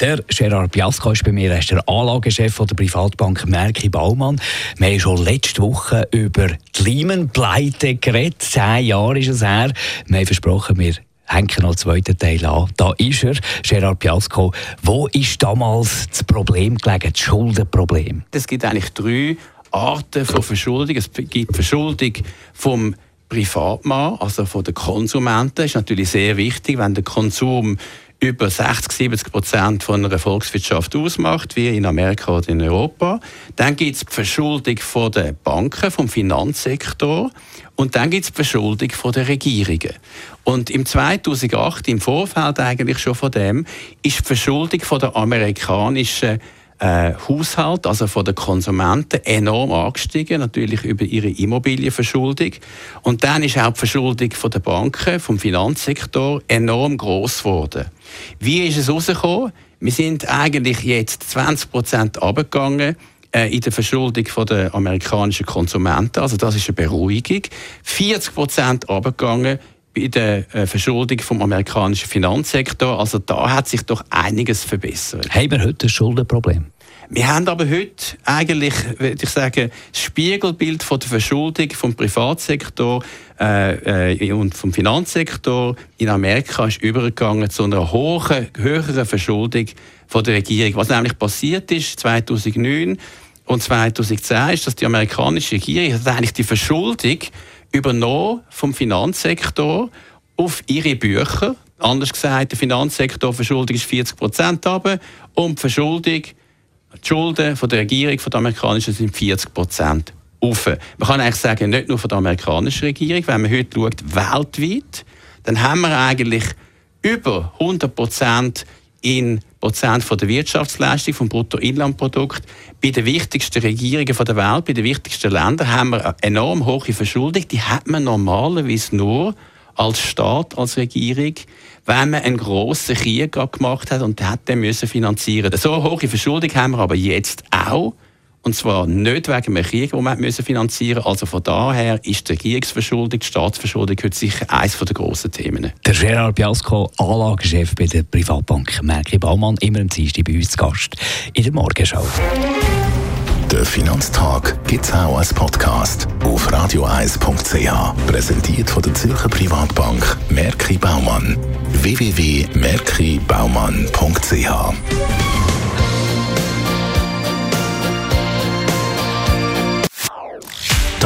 der Gerard Biasco ist bei mir, er ist der Anlagechef der Privatbank Merki Baumann. Wir haben schon letzte Woche über die Lehman-Pleite geredet. Zehn Jahre ist es her. Wir haben versprochen, wir hängen noch den zweiten Teil an. Da ist er, Gerard Piasco. Wo ist damals das Problem gelegen, das Schuldenproblem? Es gibt eigentlich drei Arten von Verschuldung. Es gibt Verschuldung vom Privatmann, also von den Konsumenten. Ist natürlich sehr wichtig, wenn der Konsum über 60, 70 Prozent von einer Volkswirtschaft ausmacht, wie in Amerika oder in Europa. Dann gibt es die Verschuldung von den Banken, vom Finanzsektor. Und dann gibt es die Verschuldung von den Regierungen. Und im 2008, im Vorfeld eigentlich schon von dem, ist die Verschuldung von der amerikanischen äh, Haushalt, also von den Konsumenten, enorm angestiegen, natürlich über ihre Immobilienverschuldung. Und dann ist auch die Verschuldung der Banken, vom Finanzsektor enorm groß geworden. Wie ist es rausgekommen? Wir sind eigentlich jetzt 20 Prozent abgegangen äh, in der Verschuldung der amerikanischen Konsumenten. Also das ist eine Beruhigung. 40 Prozent abgegangen bei der äh, Verschuldung vom amerikanischen Finanzsektor. Also da hat sich doch einiges verbessert. Haben wir heute ein Schuldenproblem? Wir haben aber heute eigentlich, würde ich sagen, das Spiegelbild von der Verschuldung vom Privatsektor äh, äh, und vom Finanzsektor in Amerika ist übergegangen zu einer hohen, höheren Verschuldung von der Regierung. Was nämlich passiert ist 2009 und 2010 ist, dass die amerikanische Regierung hat eigentlich die Verschuldung übernommen vom Finanzsektor auf ihre Bücher. Anders gesagt, der Finanzsektor Verschuldung ist 40 Prozent und die Verschuldung, die Schulden von der Regierung, von der amerikanischen, sind 40 Prozent auf. Man kann eigentlich sagen, nicht nur von der amerikanischen Regierung, wenn man heute schaut, weltweit, dann haben wir eigentlich über 100 Prozent in Prozent der Wirtschaftsleistung vom Bruttoinlandprodukt. Bei den wichtigsten Regierungen der Welt, bei den wichtigsten Ländern haben wir eine enorm hohe Verschuldung. Die hat man normalerweise nur als Staat, als Regierung, wenn man einen grossen Krieg gemacht hat und hat den müssen finanzieren. So hohe Verschuldung haben wir aber jetzt auch und zwar nicht wegen einem Krieg, den wir finanzieren müssen. Also von daher ist die Regierungsverschuldung, die Staatsverschuldung heute sicher eines der grossen Themen. Der Gerard Biasco, Anlagechef bei der Privatbank Merki Baumann, immer am Dienstag bei uns zu Gast in der Morgenschau. Der Finanztag gibt es auch als Podcast auf radioeis.ch. Präsentiert von der Zürcher Privatbank Merki Baumann. www.merkibaumann.ch